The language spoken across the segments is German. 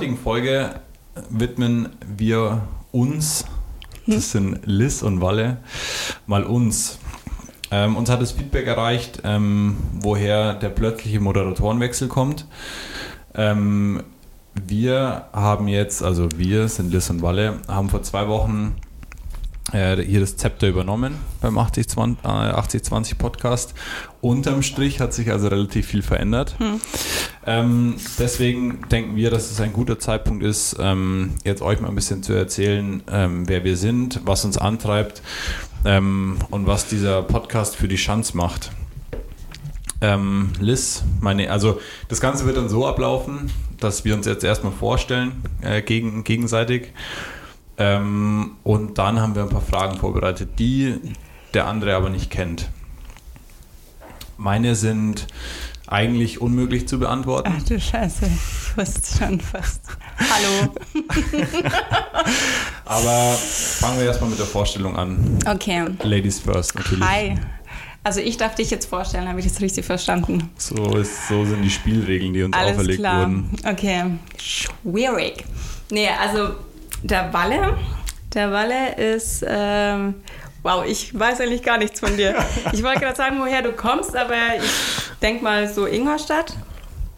heutigen Folge widmen wir uns, das sind Liz und Walle, mal uns. Ähm, uns hat das Feedback erreicht, ähm, woher der plötzliche Moderatorenwechsel kommt. Ähm, wir haben jetzt, also wir sind Liz und Walle, haben vor zwei Wochen äh, hier das Zepter übernommen beim 8020, äh, 8020 Podcast. Unterm Strich hat sich also relativ viel verändert. Hm. Ähm, deswegen denken wir, dass es ein guter Zeitpunkt ist, ähm, jetzt euch mal ein bisschen zu erzählen, ähm, wer wir sind, was uns antreibt ähm, und was dieser Podcast für die Chance macht. Ähm, Liz, meine, also das Ganze wird dann so ablaufen, dass wir uns jetzt erstmal vorstellen, äh, gegen, gegenseitig. Ähm, und dann haben wir ein paar Fragen vorbereitet, die der andere aber nicht kennt. Meine sind eigentlich unmöglich zu beantworten. Ach du Scheiße, ich wusste schon fast. Hallo. aber fangen wir erstmal mit der Vorstellung an. Okay. Ladies first, natürlich. Hi. Also ich darf dich jetzt vorstellen, habe ich das richtig verstanden? So, ist, so sind die Spielregeln, die uns Alles auferlegt klar. wurden. Okay. Schwierig. Nee, also der Walle, der Walle ist, ähm, wow, ich weiß eigentlich gar nichts von dir. Ich wollte gerade sagen, woher du kommst, aber ich denke mal so Ingolstadt.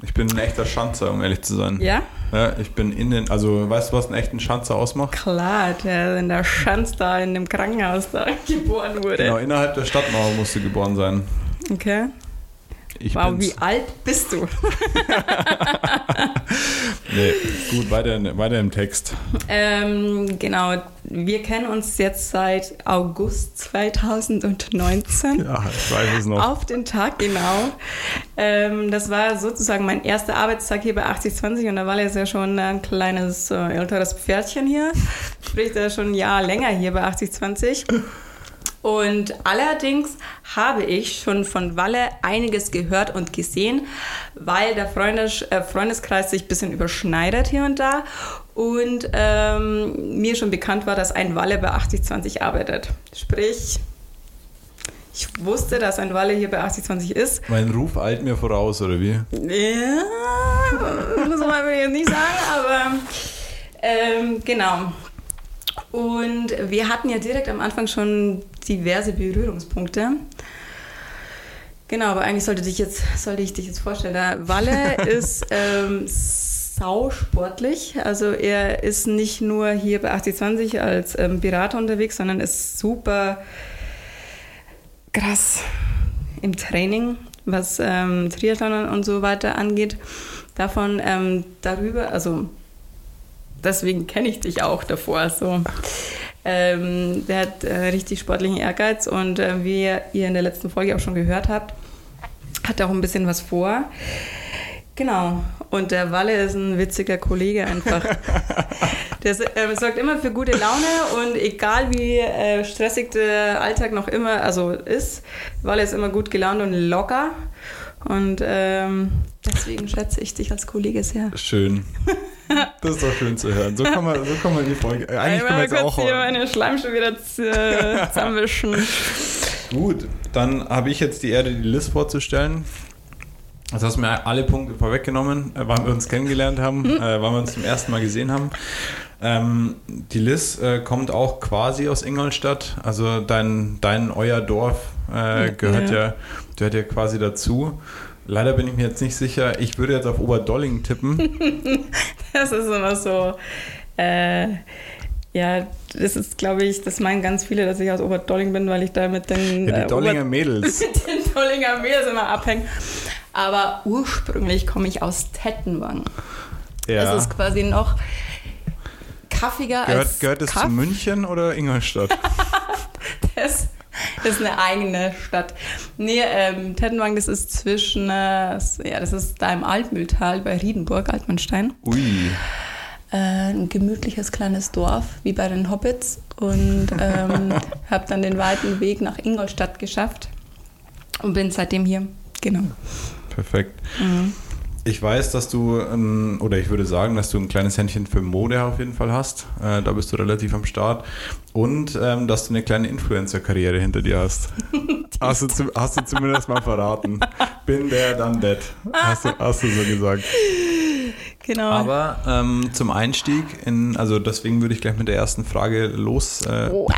Ich bin ein echter Schanzer, um ehrlich zu sein. Ja? Ja, ich bin in den, also weißt du, was einen echten Schanzer ausmacht? Klar, der in der Schanz da in dem Krankenhaus da geboren wurde. Genau, innerhalb der Stadtmauer musst du geboren sein. Okay. Ich wow, bin's. wie alt bist du? Nee, gut, weiter, weiter im Text. ähm, genau, wir kennen uns jetzt seit August 2019. Ja, ich weiß es noch. Auf den Tag, genau. Ähm, das war sozusagen mein erster Arbeitstag hier bei 8020 und da war jetzt ja schon ein kleines äh, älteres Pferdchen hier. Sprich, ist schon ein Jahr länger hier bei 8020. Und allerdings habe ich schon von Walle einiges gehört und gesehen, weil der Freundes äh, Freundeskreis sich ein bisschen überschneidet hier und da und ähm, mir schon bekannt war, dass ein Walle bei 8020 arbeitet. Sprich, ich wusste, dass ein Walle hier bei 8020 ist. Mein Ruf eilt mir voraus, oder wie? Ja, muss man jetzt nicht sagen, aber ähm, genau. Und wir hatten ja direkt am Anfang schon diverse Berührungspunkte. Genau, aber eigentlich sollte, dich jetzt, sollte ich dich jetzt vorstellen. Der Walle ist ähm, sausportlich. Also er ist nicht nur hier bei 8020 als ähm, Berater unterwegs, sondern ist super krass im Training, was ähm, Triathlon und so weiter angeht. Davon ähm, darüber, also deswegen kenne ich dich auch davor. So. Ähm, der hat äh, richtig sportlichen Ehrgeiz und äh, wie ihr in der letzten Folge auch schon gehört habt, hat er auch ein bisschen was vor. Genau. Und der Walle ist ein witziger Kollege einfach. der äh, sorgt immer für gute Laune und egal wie äh, stressig der Alltag noch immer also ist, Walle ist immer gut gelaunt und locker. Und ähm, deswegen schätze ich dich als Kollege sehr. Schön. Das ist doch schön zu hören. So kann man, so kann man die Folge. Äh, eigentlich können wir jetzt auch. hier meine Schleimschuhe wieder zusammenwischen. Gut, dann habe ich jetzt die Ehre, die List vorzustellen. Jetzt hast du mir alle Punkte vorweggenommen, äh, wann wir uns kennengelernt haben, äh, wann wir uns zum ersten Mal gesehen haben. Ähm, die Liz äh, kommt auch quasi aus Ingolstadt, also dein, dein euer Dorf äh, gehört ja. ja. gehört ja quasi dazu. Leider bin ich mir jetzt nicht sicher. Ich würde jetzt auf Oberdolling tippen. das ist immer so. Äh, ja, das ist, glaube ich, das meinen ganz viele, dass ich aus Oberdolling bin, weil ich da mit den, ja, die Dollinger Ober Mädels. mit den Dollinger Mädels immer abhänge. Aber ursprünglich komme ich aus Tettenwang. Ja. Das ist quasi noch kaffiger gehört, als Gehört es Kaff. zu München oder Ingolstadt? das, das ist eine eigene Stadt. Nee, ähm, Tettenwang, das ist zwischen, äh, ja, das ist da im Altmühltal bei Riedenburg, Altmannstein. Ui. Äh, ein gemütliches kleines Dorf, wie bei den Hobbits. Und ähm, habe dann den weiten Weg nach Ingolstadt geschafft und bin seitdem hier. Genau. Perfekt. Mhm. Ich weiß, dass du, ähm, oder ich würde sagen, dass du ein kleines Händchen für Mode auf jeden Fall hast. Äh, da bist du relativ am Start. Und ähm, dass du eine kleine Influencer-Karriere hinter dir hast. hast, du hast du zumindest mal verraten. Bin der, dann that. Hast du, hast du so gesagt. Genau. Aber ähm, zum Einstieg, in, also deswegen würde ich gleich mit der ersten Frage los äh, wow.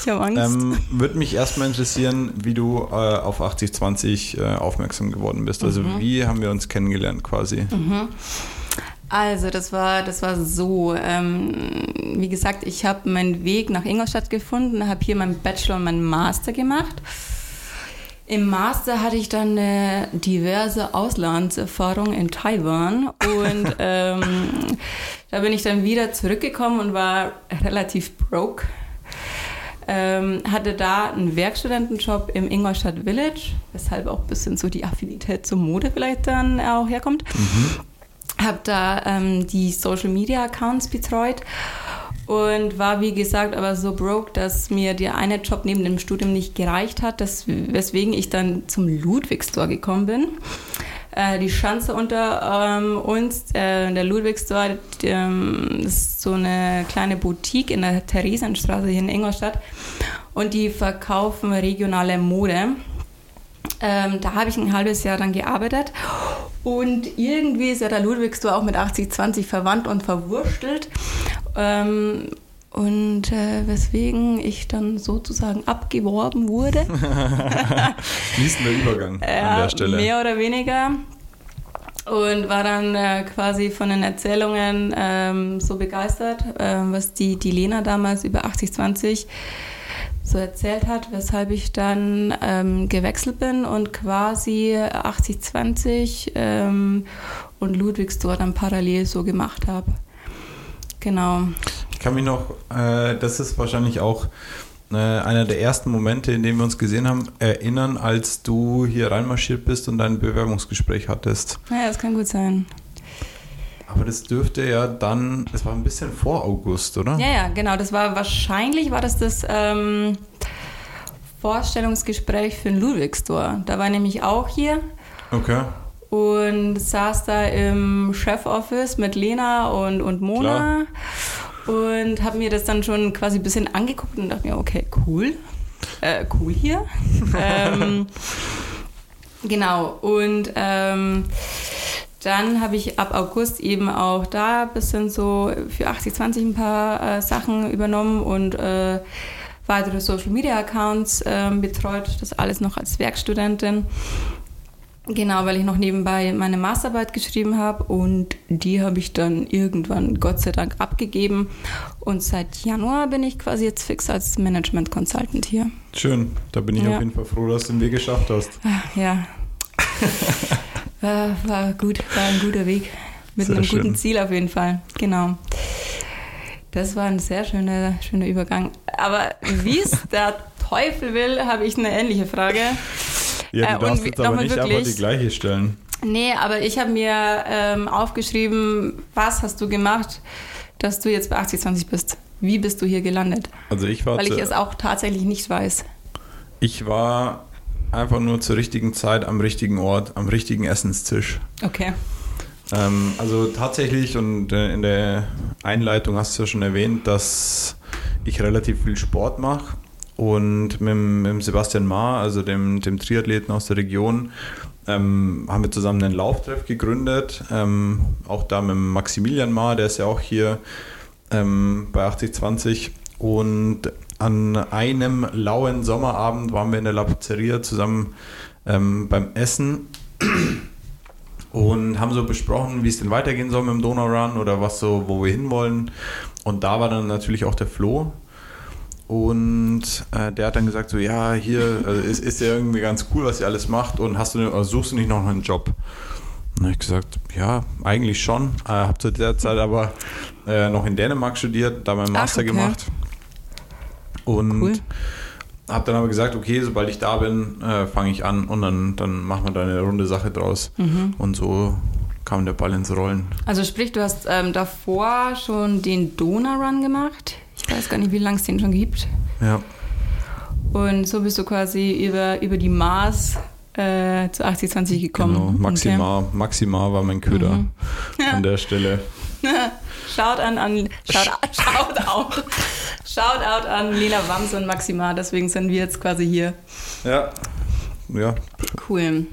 Ich habe Angst. Ähm, würde mich erstmal interessieren, wie du äh, auf 8020 äh, aufmerksam geworden bist. Also Mhm. wie haben wir uns kennengelernt quasi? Also das war, das war so. Ähm, wie gesagt, ich habe meinen Weg nach Ingolstadt gefunden, habe hier meinen Bachelor und meinen Master gemacht. Im Master hatte ich dann äh, diverse Auslandserfahrungen in Taiwan und ähm, da bin ich dann wieder zurückgekommen und war relativ broke. Ähm, hatte da einen Werkstudentenjob im Ingolstadt Village, weshalb auch ein bisschen so die Affinität zur Mode vielleicht dann auch herkommt habe da ähm, die Social Media Accounts betreut und war wie gesagt aber so broke, dass mir der eine Job neben dem Studium nicht gereicht hat, das, weswegen ich dann zum Ludwig Store gekommen bin. Äh, die Schanze unter ähm, uns, äh, der Ludwig Store, ähm, ist so eine kleine Boutique in der Theresienstraße hier in Ingolstadt und die verkaufen regionale Mode. Ähm, da habe ich ein halbes Jahr dann gearbeitet und irgendwie ist ja der Ludwigstor auch mit 8020 verwandt und verwurstelt. Ähm, und äh, weswegen ich dann sozusagen abgeworben wurde. Fließender Übergang an Ja, der Stelle. Mehr oder weniger. Und war dann äh, quasi von den Erzählungen ähm, so begeistert, ähm, was die, die Lena damals über 8020 so erzählt hat, weshalb ich dann ähm, gewechselt bin und quasi 8020 ähm, und Ludwigstor dann parallel so gemacht habe. Genau. Ich kann mich noch, äh, das ist wahrscheinlich auch äh, einer der ersten Momente, in denen wir uns gesehen haben, erinnern, als du hier reinmarschiert bist und dein Bewerbungsgespräch hattest. Naja, das kann gut sein. Aber das dürfte ja dann, das war ein bisschen vor August, oder? Ja, ja, genau. Das war wahrscheinlich war das das ähm, Vorstellungsgespräch für den Ludwigstor. Da war ich nämlich auch hier Okay. Und saß da im Chefoffice mit Lena und, und Mona und habe mir das dann schon quasi ein bisschen angeguckt und dachte mir, okay, cool. Äh, cool hier. ähm, genau. Und ähm, dann habe ich ab August eben auch da ein bisschen so für 8020 ein paar äh, Sachen übernommen und äh, weitere Social Media Accounts ähm, betreut. Das alles noch als Werkstudentin. Genau, weil ich noch nebenbei meine Masterarbeit geschrieben habe und die habe ich dann irgendwann Gott sei Dank abgegeben. Und seit Januar bin ich quasi jetzt fix als Management Consultant hier. Schön. Da bin ich Ja. auf jeden Fall froh, dass du den Weg geschafft hast. Ah, Ja. war, war gut, war ein guter Weg. Mit Sehr einem schön. guten Ziel auf jeden Fall. Genau. Das war ein sehr schöner, schöner Übergang. Aber wie es der Teufel will, habe ich eine ähnliche Frage. Ja, Äh, du darfst und jetzt aber nicht einfach die gleiche stellen. Nee, aber ich habe mir ähm, aufgeschrieben, was hast du gemacht, dass du jetzt bei 8020 bist? Wie bist du hier gelandet? Also ich war, Weil ich es auch tatsächlich nicht weiß. ich war einfach nur zur richtigen Zeit am richtigen Ort, am richtigen Essenstisch. Okay. Ähm, also tatsächlich, und äh, in der Einleitung hast du ja schon erwähnt, dass ich relativ viel Sport mache. Und mit, mit Sebastian Maar, also dem, dem Triathleten aus der Region, ähm, haben wir zusammen einen Lauftreff gegründet. Ähm, auch da mit Maximilian Maar, der ist ja auch hier ähm, bei 8020. Und an einem lauen Sommerabend waren wir in der La Pizzeria zusammen ähm, beim Essen und haben so besprochen, wie es denn weitergehen soll mit dem Donau Run oder was so, wo wir hinwollen. Und da war dann natürlich auch der Flo. Und äh, der hat dann gesagt, so ja, hier also ist, ist ja irgendwie ganz cool, was ihr alles macht und hast du also suchst du nicht noch einen Job? Und habe ich gesagt, ja, eigentlich schon. Äh, habe zu der Zeit aber äh, noch in Dänemark studiert, da meinen Ach, Master okay. gemacht. Und Cool. habe dann aber gesagt, okay, sobald ich da bin, äh, fange ich an und dann, dann machen wir da eine runde Sache draus. Mhm. Und so kam der Ball ins Rollen. Also sprich, du hast ähm, davor schon den Donau-Run gemacht. Ich weiß gar nicht, wie lange es den schon gibt. Ja, Und so bist du quasi über, über die Maß äh, zu 8020 gekommen. genau. Maximal, Maximal war mein Köder Mhm. an der Stelle. Okay. Schaut an, an schaut, schaut out. Schaut out an Lena Wams und Maxima, deswegen sind wir jetzt quasi hier. Ja, ja. Cool.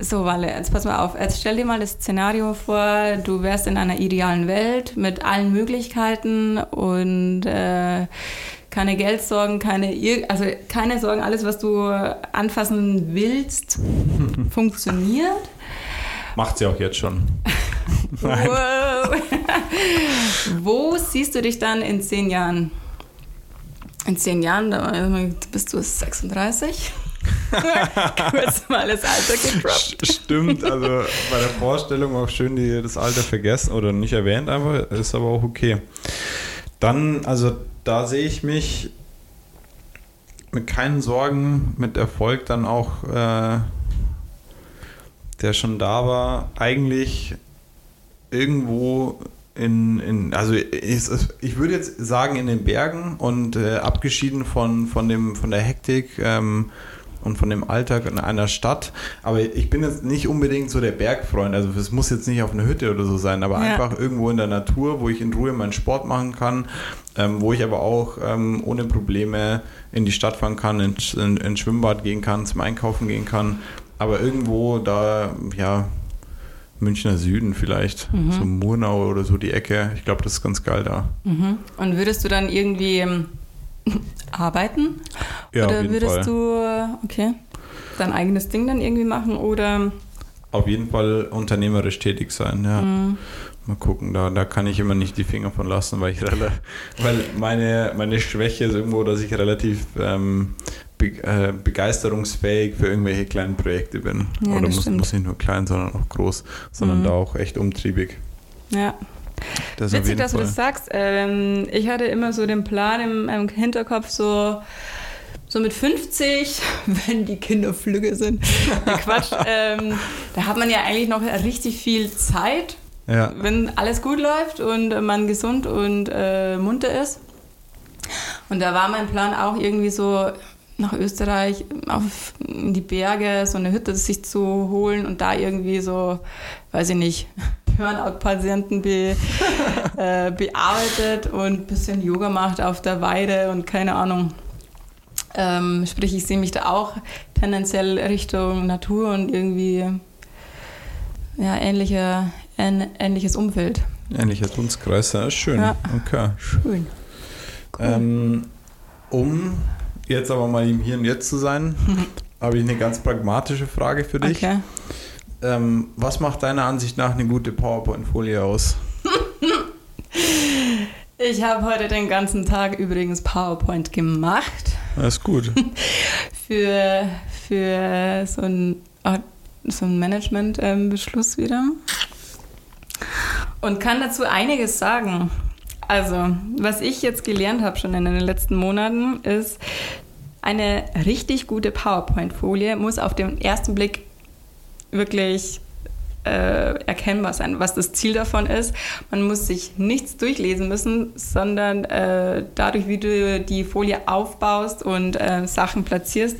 So, Walle, jetzt pass mal auf. Jetzt stell dir mal das Szenario vor, du wärst in einer idealen Welt mit allen Möglichkeiten und äh, keine Geldsorgen, keine, also keine Sorgen, alles, was du anfassen willst, funktioniert. Macht sie auch jetzt schon. Wo siehst du dich dann in zehn Jahren? In zehn Jahren, da bist du 36. Kurz mal das Alter gedroppt. Stimmt, also bei der Vorstellung auch schön, die das Alter vergessen oder nicht erwähnt, aber ist aber auch okay. Dann, also da sehe ich mich mit keinen Sorgen, mit Erfolg dann auch, äh, der schon da war, eigentlich irgendwo in, in also ich, ich, würde jetzt sagen in den Bergen und äh, abgeschieden von, von, dem, von der Hektik ähm, und von dem Alltag in einer Stadt. Aber ich bin jetzt nicht unbedingt so der Bergfreund. Also es muss jetzt nicht auf einer Hütte oder so sein, aber ja. einfach irgendwo in der Natur, wo ich in Ruhe meinen Sport machen kann, ähm, wo ich aber auch ähm, ohne Probleme in die Stadt fahren kann, ins in, in Schwimmbad gehen kann, zum Einkaufen gehen kann. Aber irgendwo da, ja, Münchner Süden vielleicht, mhm. so Murnau oder so die Ecke. Ich glaube, das ist ganz geil da. Mhm. Und würdest du dann irgendwie ähm, arbeiten? Ja, oder auf jeden würdest Fall. du, okay, dein eigenes Ding dann irgendwie machen oder? Auf jeden Fall unternehmerisch tätig sein, ja. Mhm. Mal gucken, da, da kann ich immer nicht die Finger von lassen, weil ich weil meine, meine Schwäche ist irgendwo, dass ich relativ ähm, be, äh, begeisterungsfähig für irgendwelche kleinen Projekte bin. Ja, Oder muss, stimmt. muss nicht nur klein, sondern auch groß, sondern Mhm. da auch echt umtriebig. Ja. Das Witzig, dass du Fall. das sagst. Ähm, ich hatte immer so den Plan im, im Hinterkopf, so, so mit 50, wenn die Kinder flügge sind. Quatsch. ähm, da hat man ja eigentlich noch richtig viel Zeit, Ja, wenn alles gut läuft und man gesund und äh, munter ist. Und da war mein Plan auch irgendwie so nach Österreich auf in die Berge so eine Hütte sich zu holen und da irgendwie so, weiß ich nicht, Burnout-Patienten be, äh, bearbeitet und ein bisschen Yoga macht auf der Weide und keine Ahnung. Ähm, sprich, ich sehe mich da auch tendenziell Richtung Natur und irgendwie ja, ähnliche, ähn, ähnliches Umfeld. ähnlicher Dunstkreis, ja, schön. Ja. Okay. Schön. Ähm, um jetzt aber mal im Hier und Jetzt zu sein, habe ich eine ganz pragmatische Frage für dich. Okay. Ähm, was macht deiner Ansicht nach eine gute PowerPoint-Folie aus? Ich habe heute den ganzen Tag übrigens PowerPoint gemacht Das ist gut. für, für so ein, so ein Management-Beschluss wieder. Und kann dazu einiges sagen. Also, was ich jetzt gelernt habe schon in den letzten Monaten, ist, eine richtig gute PowerPoint-Folie muss auf den ersten Blick wirklich äh, erkennbar sein, was das Ziel davon ist. Man muss sich nichts durchlesen müssen, sondern äh, dadurch, wie du die Folie aufbaust und äh, Sachen platzierst,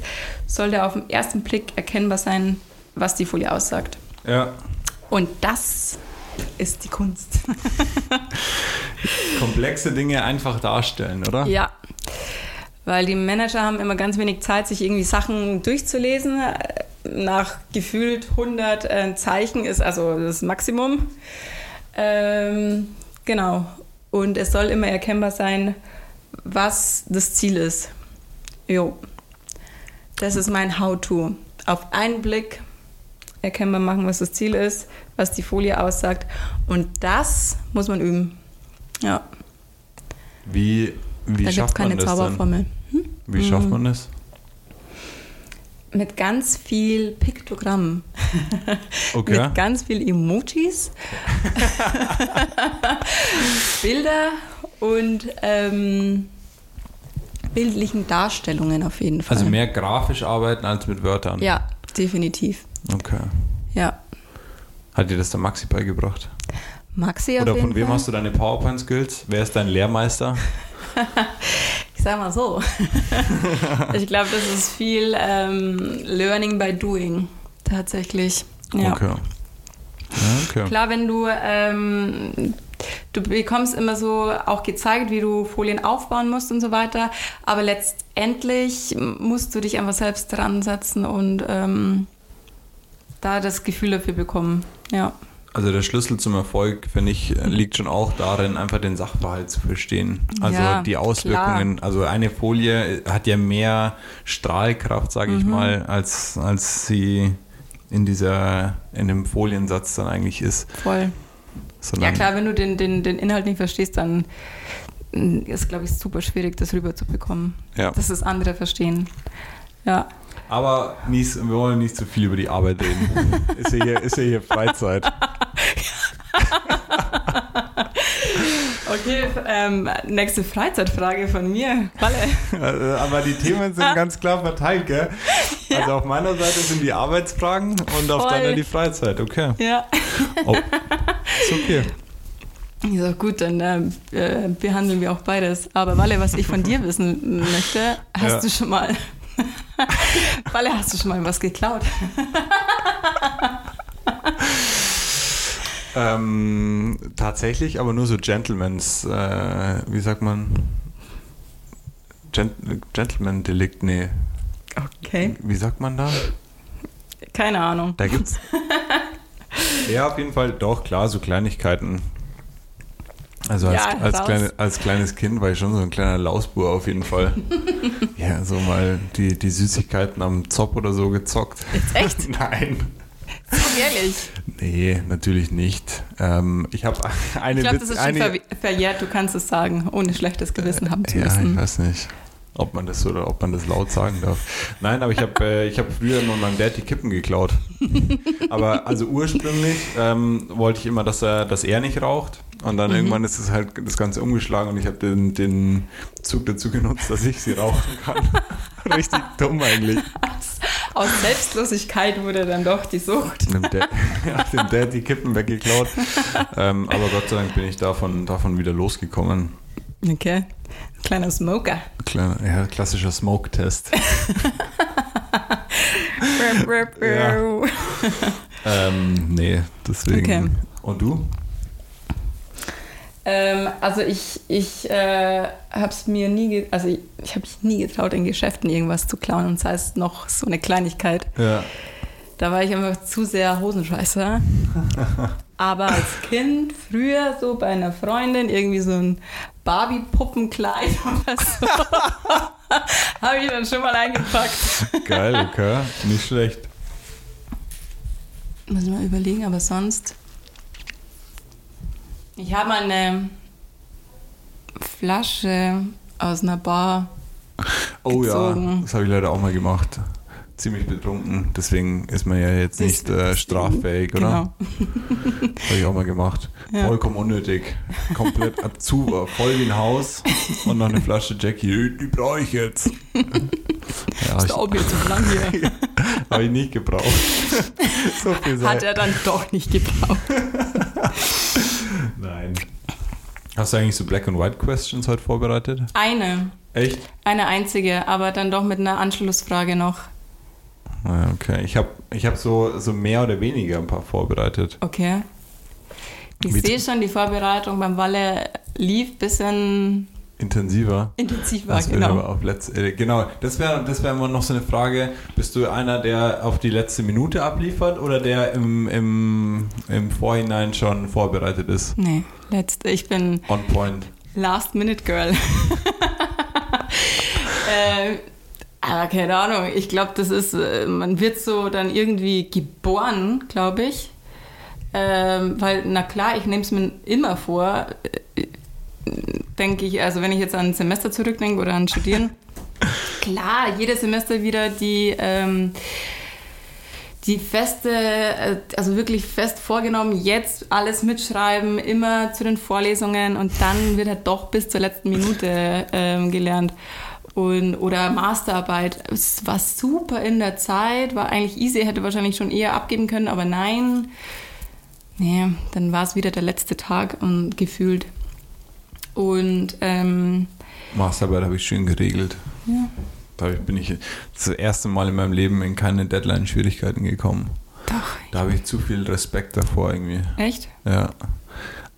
sollte auf den ersten Blick erkennbar sein, was die Folie aussagt. Ja. Und das ist die Kunst. Komplexe Dinge einfach darstellen, oder? Ja. Weil die Manager haben immer ganz wenig Zeit, sich irgendwie Sachen durchzulesen. Nach gefühlt 100 äh, Zeichen ist also das Maximum. Ähm, genau. Und es soll immer erkennbar sein, was das Ziel ist. Jo. Das ist mein How-To. Auf einen Blick erkennbar machen, was das Ziel ist, was die Folie aussagt. Und das muss man üben. Ja. Wie, wie da gibt es schafft keine man das denn? Zauberformel. Hm? Wie schafft man das? Mit ganz viel Piktogrammen. Okay. Mit ganz viel Emojis, Bilder und ähm, bildlichen Darstellungen auf jeden Fall. Also mehr grafisch arbeiten als mit Wörtern. Ja, definitiv. Okay. Ja. Hat dir das der Maxi beigebracht? Maxi auf Oder von wem Fall. hast du deine PowerPoint-Skills? Wer ist dein Lehrmeister? Sag mal so. ich glaube, das ist viel ähm, Learning by Doing. Tatsächlich. Ja. Okay. Okay. Klar, wenn du, ähm, du bekommst immer so auch gezeigt, wie du Folien aufbauen musst und so weiter, aber letztendlich musst du dich einfach selbst dran setzen und ähm, da das Gefühl dafür bekommen. Ja. Also der Schlüssel zum Erfolg, finde ich, liegt schon auch darin, einfach den Sachverhalt zu verstehen. Also Ja, die Auswirkungen. Also eine Folie hat ja mehr Strahlkraft, sage Mhm. ich mal, als, als sie in dieser, in dem Foliensatz dann eigentlich ist. Voll. Ja Sondern, klar, wenn du den, den, den Inhalt nicht verstehst, dann mm, ist, glaube ich, super schwierig, das rüberzubekommen. Ja. Dass das andere verstehen. Ja. Aber nicht, wir wollen nicht zu viel über die Arbeit reden. ist, ja hier, ist ja hier Freizeit. Okay, ähm, nächste Freizeitfrage von mir. Walle. Äh, Aber die Themen sind ganz klar verteilt, gell? Also auf meiner Seite sind die Arbeitsfragen und auf Voll. deiner die Freizeit. Okay. Ja. Oh, ist okay. Ja, gut, dann äh, äh, behandeln wir auch beides. Aber Walle, was ich von dir wissen möchte, hast Ja. du schon mal. Walle, hast du schon mal was geklaut? Ähm, tatsächlich, aber nur so Gentlemans, äh, wie sagt man? Gent Gentleman-Delikt, nee. Okay. Wie sagt man da? Keine Ahnung. Da gibt's. ja, auf jeden Fall, doch, klar, so Kleinigkeiten. Also als, Ja, als, kleine, als kleines Kind war ich schon so ein kleiner Lausbur auf jeden Fall. ja, so mal die, die Süßigkeiten am Zopf oder so gezockt. Jetzt echt? Nein. So ehrlich. Nee, natürlich nicht. Ähm, ich habe eine Ich glaube, das ist schon ver verjährt. Du kannst es sagen, ohne schlechtes Gewissen haben zu Ja, ich müssen. weiß nicht, ob man das oder ob man das laut sagen darf. Nein, aber ich habe äh, ich hab früher immer meinem Dad die Kippen geklaut. aber also ursprünglich ähm, wollte ich immer, dass er, dass er nicht raucht. Und dann irgendwann ist es halt das Ganze umgeschlagen und ich habe den, den Zug dazu genutzt, dass ich sie rauchen kann. Richtig dumm eigentlich. Aus Selbstlosigkeit wurde dann doch die Sucht. Dem Dad, ja, dem Dad die Kippen weggeklaut. ähm, aber Gott sei Dank bin ich davon, davon wieder losgekommen. Okay. Kleiner Smoker. Kleiner, ja, klassischer Smoke-Test. Ja. Ähm, nee, deswegen. Okay. Und du? Ähm, also ich, ich äh, habe es mir nie, also ich, ich habe mich nie getraut, in Geschäften irgendwas zu klauen und sei es noch so eine Kleinigkeit. Ja. Da war ich einfach zu sehr Hosenscheißer. Aber als Kind, früher so bei einer Freundin, irgendwie so ein Barbie-Puppenkleid oder so, habe ich dann schon mal eingepackt. Geil, okay. Nicht schlecht. Muss ich mal überlegen, aber sonst. Ich habe mal eine Flasche aus einer Bar. Oh Gezogen. ja, das habe ich leider auch mal gemacht. Ziemlich betrunken, deswegen ist man ja jetzt nicht äh, straffähig, oder? Genau. Habe ich auch mal gemacht. Ja. Vollkommen unnötig. Komplett zu, war voll wie ein Haus und noch eine Flasche Jackie. Die brauche ich jetzt. Ja, ich, dauert mir zu lang hier. habe ich nicht gebraucht. so viel. Hat er dann doch nicht gebraucht. Nein. Hast du eigentlich so Black and White Questions heute vorbereitet? Eine. Echt? Eine einzige, aber dann doch mit einer Anschlussfrage noch. Ah, Okay, ich habe ich hab so, so mehr oder weniger ein paar vorbereitet. Okay. Ich sehe schon, die Vorbereitung beim Walle lief ein bisschen Intensiver. intensiver, Das wäre aber genau. auf letzt, äh, genau, das wäre das wär immer noch so eine Frage. Bist du einer, der auf die letzte Minute abliefert oder der im, im, im Vorhinein schon vorbereitet ist? Nee, letzte. Ich bin On point. Last Minute Girl. äh, aber keine Ahnung. Ich glaube, das ist, äh, man wird so dann irgendwie geboren, glaube ich. Ähm, weil, na klar, ich nehme es mir immer vor, äh, denke ich, also wenn ich jetzt an ein Semester zurückdenke oder an Studieren, klar, jedes Semester wieder die, ähm, die feste, äh, also wirklich fest vorgenommen, jetzt alles mitschreiben, immer zu den Vorlesungen und dann wird halt doch bis zur letzten Minute ähm, gelernt. Und, oder Masterarbeit. Es war super in der Zeit, war eigentlich easy, hätte wahrscheinlich schon eher abgeben können, aber nein. Nee, dann war es wieder der letzte Tag und gefühlt. Und ähm, Masterarbeit habe ich schön geregelt. ja, Da bin ich das erste Mal in meinem Leben in keine Deadline-Schwierigkeiten gekommen. doch. Da habe ich zu viel Respekt davor irgendwie. Echt? Ja.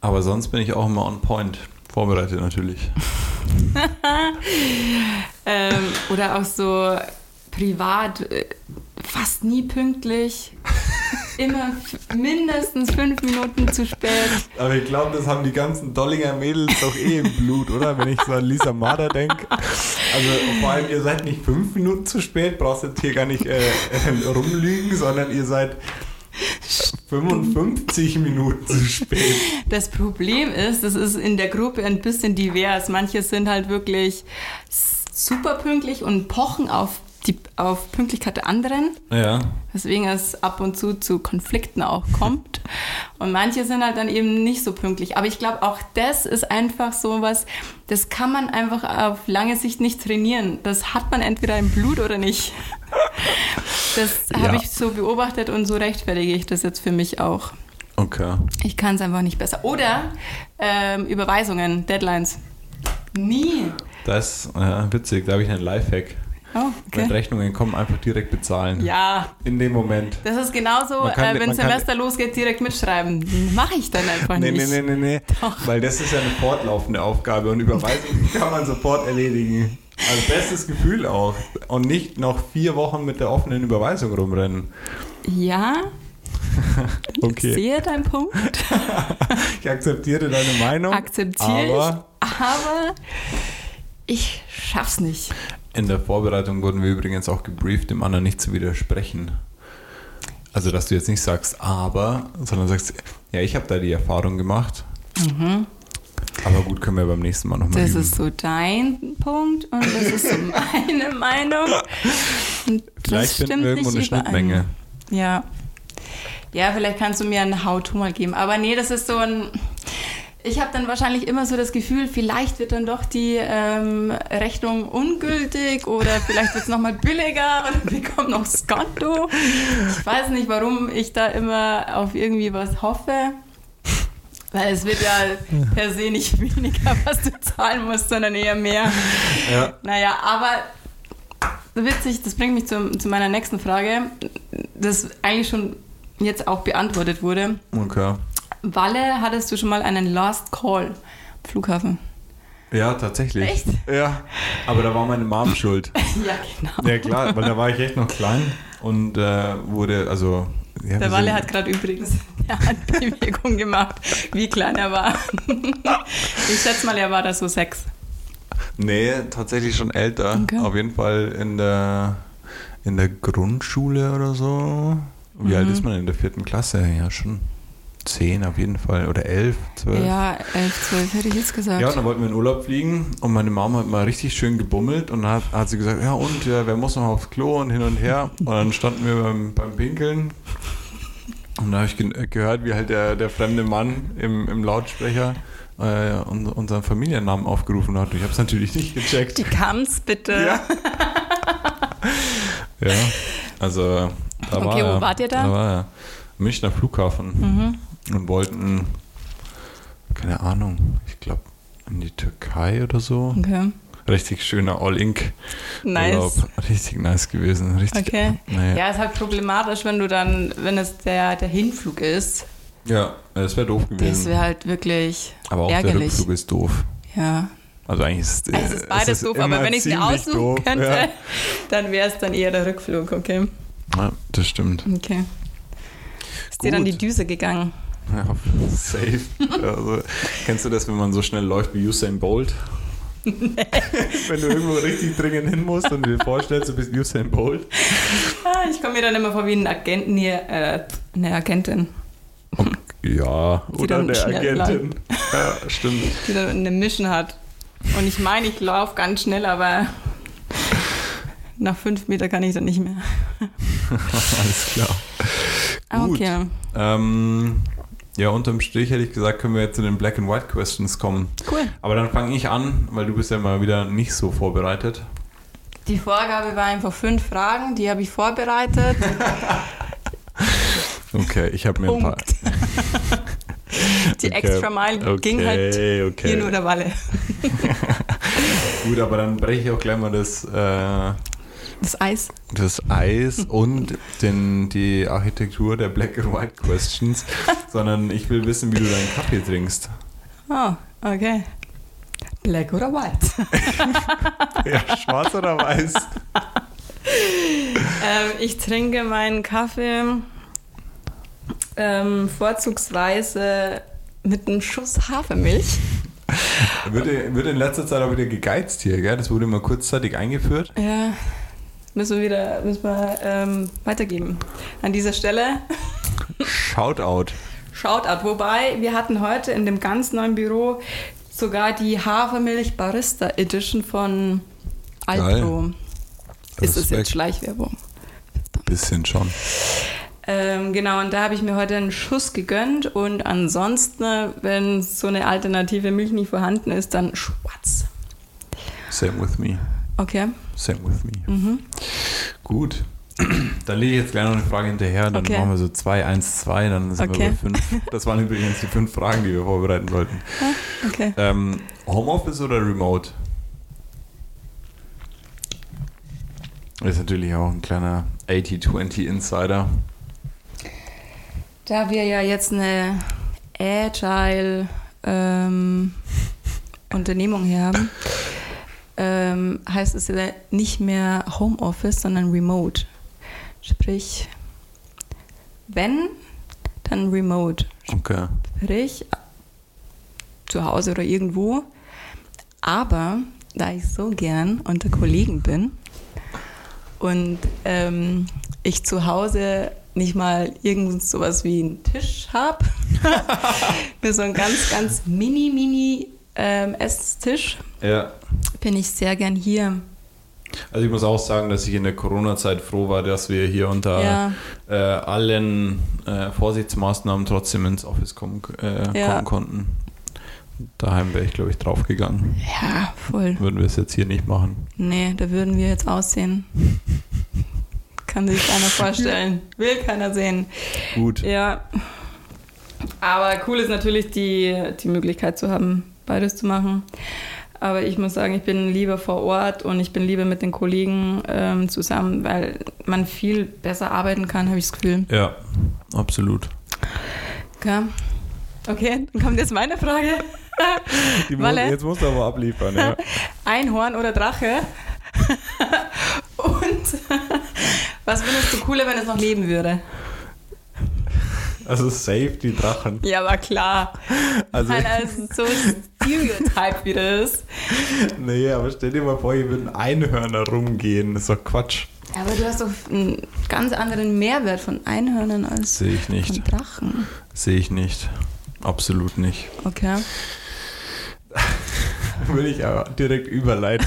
Aber sonst bin ich auch immer on point. Vorbereitet natürlich. Ähm, oder auch so privat, äh, fast nie pünktlich. Immer mindestens fünf Minuten zu spät. Aber ich glaube, das haben die ganzen Dollinger Mädels doch eh im Blut, oder? Wenn ich so an Lisa Marder denke. Also vor allem, ihr seid nicht fünf Minuten zu spät, brauchst jetzt hier gar nicht äh, äh, rumlügen, sondern ihr seid 55 Minuten zu spät. Das Problem ist, das ist in der Gruppe ein bisschen divers. Manche sind halt wirklich super pünktlich und pochen auf die auf Pünktlichkeit der anderen. Ja. Weswegen es ab und zu zu Konflikten auch kommt. Und manche sind halt dann eben nicht so pünktlich. Aber ich glaube, auch das ist einfach so was, das kann man einfach auf lange Sicht nicht trainieren. Das hat man entweder im Blut oder nicht. Das Ja. habe ich so beobachtet und so rechtfertige ich das jetzt für mich auch. Okay. Ich kann es einfach nicht besser. Oder ähm, Überweisungen, Deadlines. Nie. Das ist äh, witzig, da habe ich einen Lifehack. Oh, Wenn okay. Rechnungen kommen, einfach direkt bezahlen. Ja, In dem Moment. das ist genauso, kann- äh, wenn man kann- Semester losgeht, direkt mitschreiben. Mache ich dann einfach Nee, nicht. nee, nee, nee, nee. Weil das ist ja eine fortlaufende Aufgabe und Überweisung kann man sofort erledigen. Also bestes Gefühl auch. Und nicht noch vier Wochen mit der offenen Überweisung rumrennen. Ja, ich Okay. sehe deinen Punkt. Ich akzeptiere deine Meinung. Akzeptiere ich. aber Aber ich schaff's nicht. In der Vorbereitung wurden wir übrigens auch gebrieft, dem anderen nicht zu widersprechen. Also, dass du jetzt nicht sagst, aber, sondern sagst, ja, ich habe da die Erfahrung gemacht. Aber gut, können wir beim nächsten Mal nochmal Mhm. Das üben. ist so dein Punkt und das ist so meine Meinung. Und Vielleicht finden wir irgendwo eine. Schnittmenge. Ja. Ja, vielleicht kannst du mir ein How-To mal geben. Aber nee, das ist so ein. Ich habe dann wahrscheinlich immer so das Gefühl, vielleicht wird dann doch die ähm, Rechnung ungültig oder vielleicht wird es nochmal billiger und wir bekommen noch das Konto. Ich weiß nicht, warum ich da immer auf irgendwie was hoffe. Weil es wird ja per se nicht weniger, was du zahlen musst, sondern eher mehr. Ja. Naja, aber witzig, das bringt mich zu, zu meiner nächsten Frage, das eigentlich schon jetzt auch beantwortet wurde. Okay. Walle, hattest du schon mal einen Last Call am Flughafen? Ja, tatsächlich. Echt? Ja. Aber da war meine Mom schuld. Ja, genau. Ja, klar, weil da war ich echt noch klein und äh, wurde, also. Ja, Der Walle hat gerade übrigens eine Handbewegung gemacht, wie klein er war. Ich schätze mal, er war da so sechs. Nee, tatsächlich schon älter. Okay. Auf jeden Fall in der, in der Grundschule oder so. Wie Mhm. alt ist man in der vierten Klasse? Ja, schon zehn auf jeden Fall. Oder elf, zwölf. Ja, elf, zwölf hätte ich jetzt gesagt. Ja, und dann wollten wir in Urlaub fliegen und meine Mama hat mal richtig schön gebummelt und dann hat, hat sie gesagt, ja und, ja, wer muss noch aufs Klo und hin und her. Und dann standen wir beim, beim Pinkeln und da habe ich ge gehört, wie halt der, der fremde Mann im, im Lautsprecher äh, un unseren Familiennamen aufgerufen hat. Ich habe es natürlich nicht gecheckt. Die Kams, bitte. Ja. ja, also da war Okay, wo er, wart ihr da? Mhm. Da war er. Münchner Flughafen und wollten, keine Ahnung, ich glaube in die Türkei oder so. Okay. Richtig schöner All-Ink. Nice. Urlaub. Richtig nice gewesen. Richtig. Okay. Naja. Ja, ist halt problematisch, wenn du dann, wenn es der, der Hinflug ist. Ja, das wäre doof Das gewesen. wäre halt wirklich Aber auch der ärgerlich. Rückflug ist doof. Ja. Also eigentlich ist Es ist beides doof, aber wenn ich es mir aussuchen doof. könnte, Ja. dann wäre es dann eher der Rückflug, okay? ja, das stimmt. Okay. Ist dir dann Gut. die Düse gegangen? Ja, safe. also, kennst du das, wenn man so schnell läuft wie Usain Bolt? wenn du irgendwo richtig dringend hin musst und dir vorstellst, du bist Usain Bolt. Ah, ich komme mir dann immer vor wie ein Agent, nee, äh, eine Agentin, Ja, Die oder schnell Agentin. Ja, stimmt. die dann eine Mission hat. Und ich meine, ich laufe ganz schnell, aber nach fünf Meter kann ich dann nicht mehr. Alles klar. Ah, Gut. Okay, Ähm, ja, unterm Strich hätte ich gesagt, können wir jetzt zu den Black and White Questions kommen. cool. Aber dann fange ich an, weil du bist ja mal wieder nicht so vorbereitet. Die Vorgabe war einfach fünf Fragen, die habe ich vorbereitet. Okay, ich habe mir ein paar. Punkt. Die Okay, Extra Mile ging halt okay. hier nur der Walle. Gut, aber dann breche ich auch gleich mal das, äh, Das Eis. das Eis und den, die Architektur der Black and White Questions, sondern ich will wissen, wie du deinen Kaffee trinkst. Oh, okay. Black oder white? Ja, schwarz oder weiß? ähm, ich trinke meinen Kaffee Ähm, vorzugsweise mit einem Schuss Hafermilch. Wird, wird in letzter Zeit auch wieder gegeizt hier, gell? Das wurde mal kurzzeitig eingeführt. Ja, müssen wir wieder müssen wir, ähm, weitergeben. An dieser Stelle Shoutout. Shoutout. Wobei, wir hatten heute in dem ganz neuen Büro sogar die Hafermilch Barista Edition von Alpro. Ist es jetzt Schleichwerbung? Bisschen schon. Ähm, genau, und da habe ich mir heute einen Schuss gegönnt und ansonsten, wenn so eine alternative Milch nicht vorhanden ist, dann schwarz. Same with me. Okay. Same with me. Mhm. Gut. Dann lege ich jetzt gleich noch eine Frage hinterher, dann Okay. machen wir so 2, 1, 2, dann sind Okay. wir bei 5. Das waren übrigens die fünf Fragen, die wir vorbereiten sollten. Okay. Ähm, Homeoffice oder Remote? Ist natürlich auch ein kleiner 80-20 Insider. Da wir ja jetzt eine Agile ähm, Unternehmung hier haben, ähm, heißt es ja nicht mehr Homeoffice, sondern Remote. Sprich, wenn, dann Remote. Okay. Sprich, zu Hause oder irgendwo. Aber da ich so gern unter Kollegen bin und ähm, ich zu Hause nicht mal irgend sowas wie einen Tisch habe, nur so ein ganz, ganz mini, mini ähm, Esstisch, Ja. bin ich sehr gern hier. Also ich muss auch sagen, dass ich in der Corona-Zeit froh war, dass wir hier unter Ja. äh, allen äh, Vorsichtsmaßnahmen trotzdem ins Office kommen, äh, Ja. kommen konnten. Daheim wäre ich, glaube ich, draufgegangen. Ja, voll. Würden wir es jetzt hier nicht machen. Nee, da würden wir jetzt aussehen. Kann sich keiner vorstellen. Will keiner sehen. Gut. Ja. Aber cool ist natürlich die, die Möglichkeit zu haben, beides zu machen. Aber ich muss sagen, ich bin lieber vor Ort und ich bin lieber mit den Kollegen ähm, zusammen, weil man viel besser arbeiten kann, habe ich das Gefühl. Ja, absolut. Okay, okay dann kommt jetzt meine Frage. Die Walle. jetzt musst du aber abliefern, ja. Einhorn oder Drache? und was findest du cooler, wenn es noch leben würde? Also safe die Drachen. Ja, war klar. Also, also so Stereotype wie das. nee, aber stell dir mal vor, hier würden Einhörner rumgehen. Das ist doch Quatsch. Aber du hast doch einen ganz anderen Mehrwert von Einhörnern als Sehe ich nicht. von Drachen. Sehe ich nicht. Absolut nicht. Okay. Würde ich aber direkt überleiten.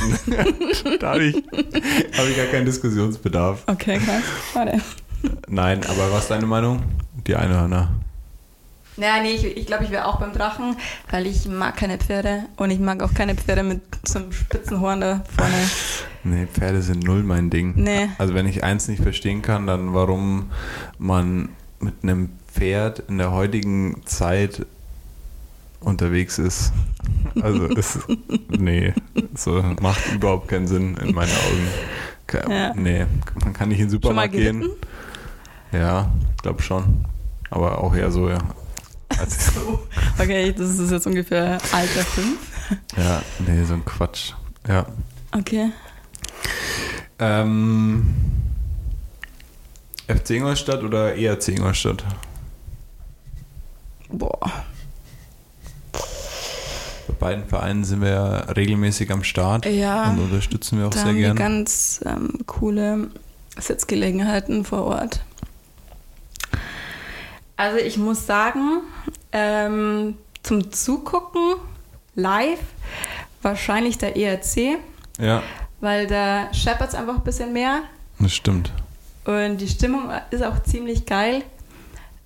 da habe ich, hab ich gar keinen Diskussionsbedarf. Okay, krass. Schade. Nein, aber was ist deine Meinung? Die Einhörner. Naja, nee, ich, ich glaube, ich wäre auch beim Drachen, weil ich mag keine Pferde und ich mag auch keine Pferde mit so einem spitzen Horn da vorne. Nee, Pferde sind null mein Ding. Nee. Also wenn ich eins nicht verstehen kann, dann warum man mit einem Pferd in der heutigen Zeit unterwegs ist. Also es, nee, so macht überhaupt keinen Sinn in meinen Augen. Ke- Ja. Nee, man kann nicht in den Supermarkt gehen. Ja, glaube schon. Aber auch eher so, ja. Als, Okay, das ist jetzt ungefähr Alter 5. ja, nee, so ein Quatsch. Ja. Okay. Ähm, FC Ingolstadt oder ERC Ingolstadt? Boah. Bei beiden Vereinen sind wir ja regelmäßig am Start Ja. und unterstützen wir auch Da sehr gerne. ganz ähm, coole Sitzgelegenheiten vor Ort. Also ich muss sagen, ähm, zum Zugucken live wahrscheinlich der ERC, Ja, weil da scheppert es einfach ein bisschen mehr das stimmt. und die Stimmung ist auch ziemlich geil.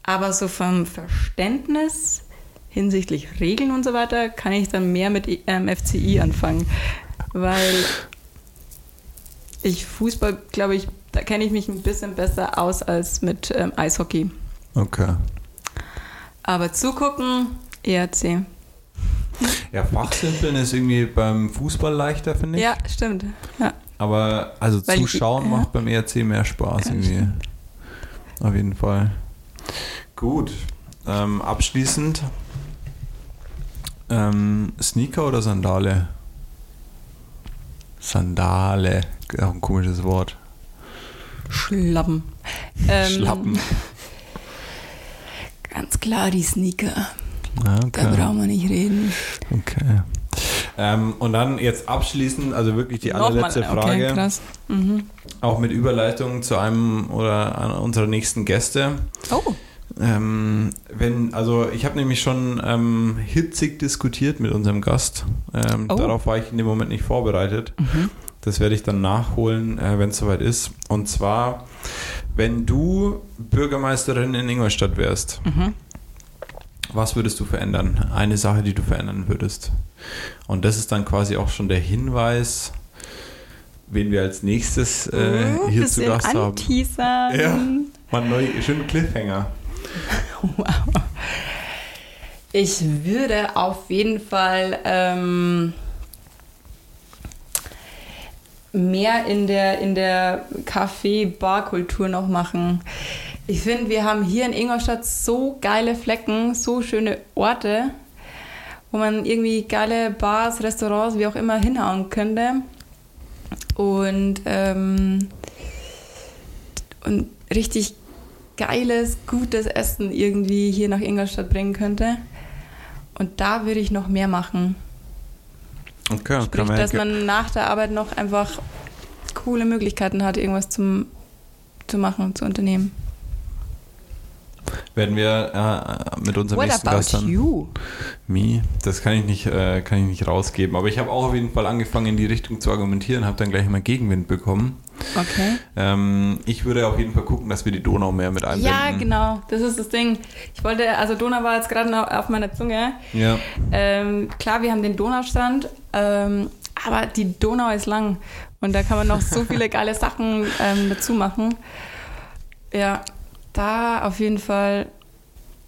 Aber so vom Verständnis hinsichtlich Regeln und so weiter kann ich dann mehr mit ähm, FCI anfangen. Weil ich Fußball, glaube ich, da kenne ich mich ein bisschen besser aus als mit ähm, Eishockey. Okay. Aber zugucken, ERC. Ja, Fachsimpeln ist irgendwie beim Fußball leichter, finde ich. Ja, stimmt. Ja. Aber also Weil ich- zuschauen ja. macht beim ERC mehr Spaß Ja, irgendwie. Auf jeden Fall. Gut. Ähm, abschließend. Ähm, Sneaker oder Sandale? Sandale. Auch ein komisches Wort. Schlappen. Ähm, Schlappen. Ganz klar die Sneaker. Ah, Da brauchen wir nicht reden. Okay. Ähm, und dann jetzt abschließend, also wirklich die Nochmal, allerletzte Frage, Okay, krass. Mhm. auch mit Überleitung zu einem oder einer unserer nächsten Gäste. Oh, Ähm, wenn, also ich habe nämlich schon ähm, hitzig diskutiert mit unserem Gast. Ähm, Oh. Darauf war ich in dem Moment nicht vorbereitet. Das werde ich dann nachholen, äh, wenn es soweit ist. Und zwar, wenn du Bürgermeisterin in Ingolstadt wärst, was würdest du verändern? Eine Sache, die du verändern würdest. Und das ist dann quasi auch schon der Hinweis, wen wir als nächstes äh, Uh, hier zu Gast haben. anteasern. Ja. Mal neu, schönen Cliffhanger. Ich würde auf jeden Fall ähm, mehr in der, in der Café-Bar-Kultur noch machen. Ich finde, wir haben hier in Ingolstadt so geile Flecken, so schöne Orte, wo man irgendwie geile Bars, Restaurants, wie auch immer hinhauen könnte. Und, ähm, und richtig geiles, gutes Essen irgendwie hier nach Ingolstadt bringen könnte. Und da würde ich noch mehr machen. Okay, Sprich, dass man nach der Arbeit noch einfach coole Möglichkeiten hat, irgendwas zum, zu machen, zu unternehmen. Werden wir äh, mit unserem What nächsten about Gast dann. you? Me, das kann ich nicht, äh, kann ich nicht rausgeben. Aber ich habe auch auf jeden Fall angefangen, in die Richtung zu argumentieren, habe dann gleich mal Gegenwind bekommen. Okay. Ähm, ich würde auf jeden Fall gucken, dass wir die Donau mehr mit einbinden. Ja, genau. Das ist das Ding. Ich wollte, also Donau war jetzt gerade auf meiner Zunge. Ja, Ähm, klar, wir haben den Donaustrand, ähm, aber die Donau ist lang und da kann man noch so viele geile Sachen ähm, dazu machen. Ja, da auf jeden Fall,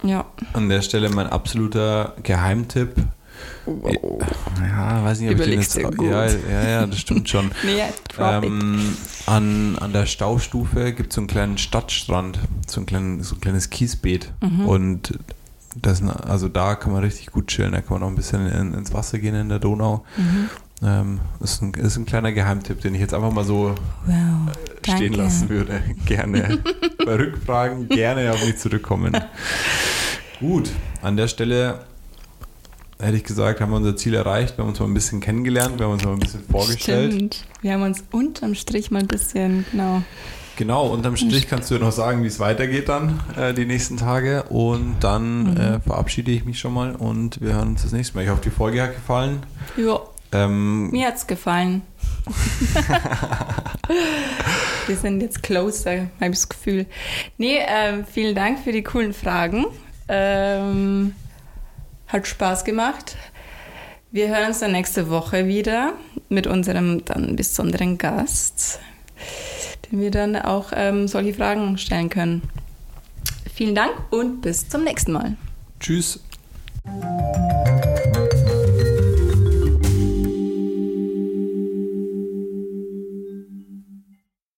ja. an der Stelle mein absoluter Geheimtipp. Ja, weiß nicht, ob Überlegst ich den jetzt. Ja, gut. ja, ja, das stimmt schon. Nee. Ähm, an, an der Staustufe gibt es so einen kleinen Stadtstrand, so ein, kleinen, so ein kleines Kiesbeet. Mhm. Und das, also da kann man richtig gut chillen, da kann man auch ein bisschen in, ins Wasser gehen in der Donau. Mhm. Ähm, ist, ein, ist ein kleiner Geheimtipp, den ich jetzt einfach mal so Wow. Stehen Danke. lassen würde. Gerne. Bei Rückfragen gerne auf mich zurückkommen. Gut, an der Stelle hätte ich gesagt, haben wir unser Ziel erreicht. Wir haben uns mal ein bisschen kennengelernt, wir haben uns mal ein bisschen vorgestellt. Stimmt. Wir haben uns unterm Strich mal ein bisschen, genau. Genau, unterm Strich kannst du ja noch sagen, wie es weitergeht dann äh, die nächsten Tage. Und dann Mhm. äh, verabschiede ich mich schon mal und wir hören uns das nächste Mal. Ich hoffe, die Folge hat gefallen. Ja, Ähm, mir hat's gefallen. Wir sind jetzt closer, habe ich das Gefühl. Nee, ähm, vielen Dank für die coolen Fragen. Ähm, hat Spaß gemacht. Wir hören uns dann nächste Woche wieder mit unserem dann besonderen Gast, den wir dann auch ähm, solche Fragen stellen können. Vielen Dank und bis zum nächsten Mal. tschüss.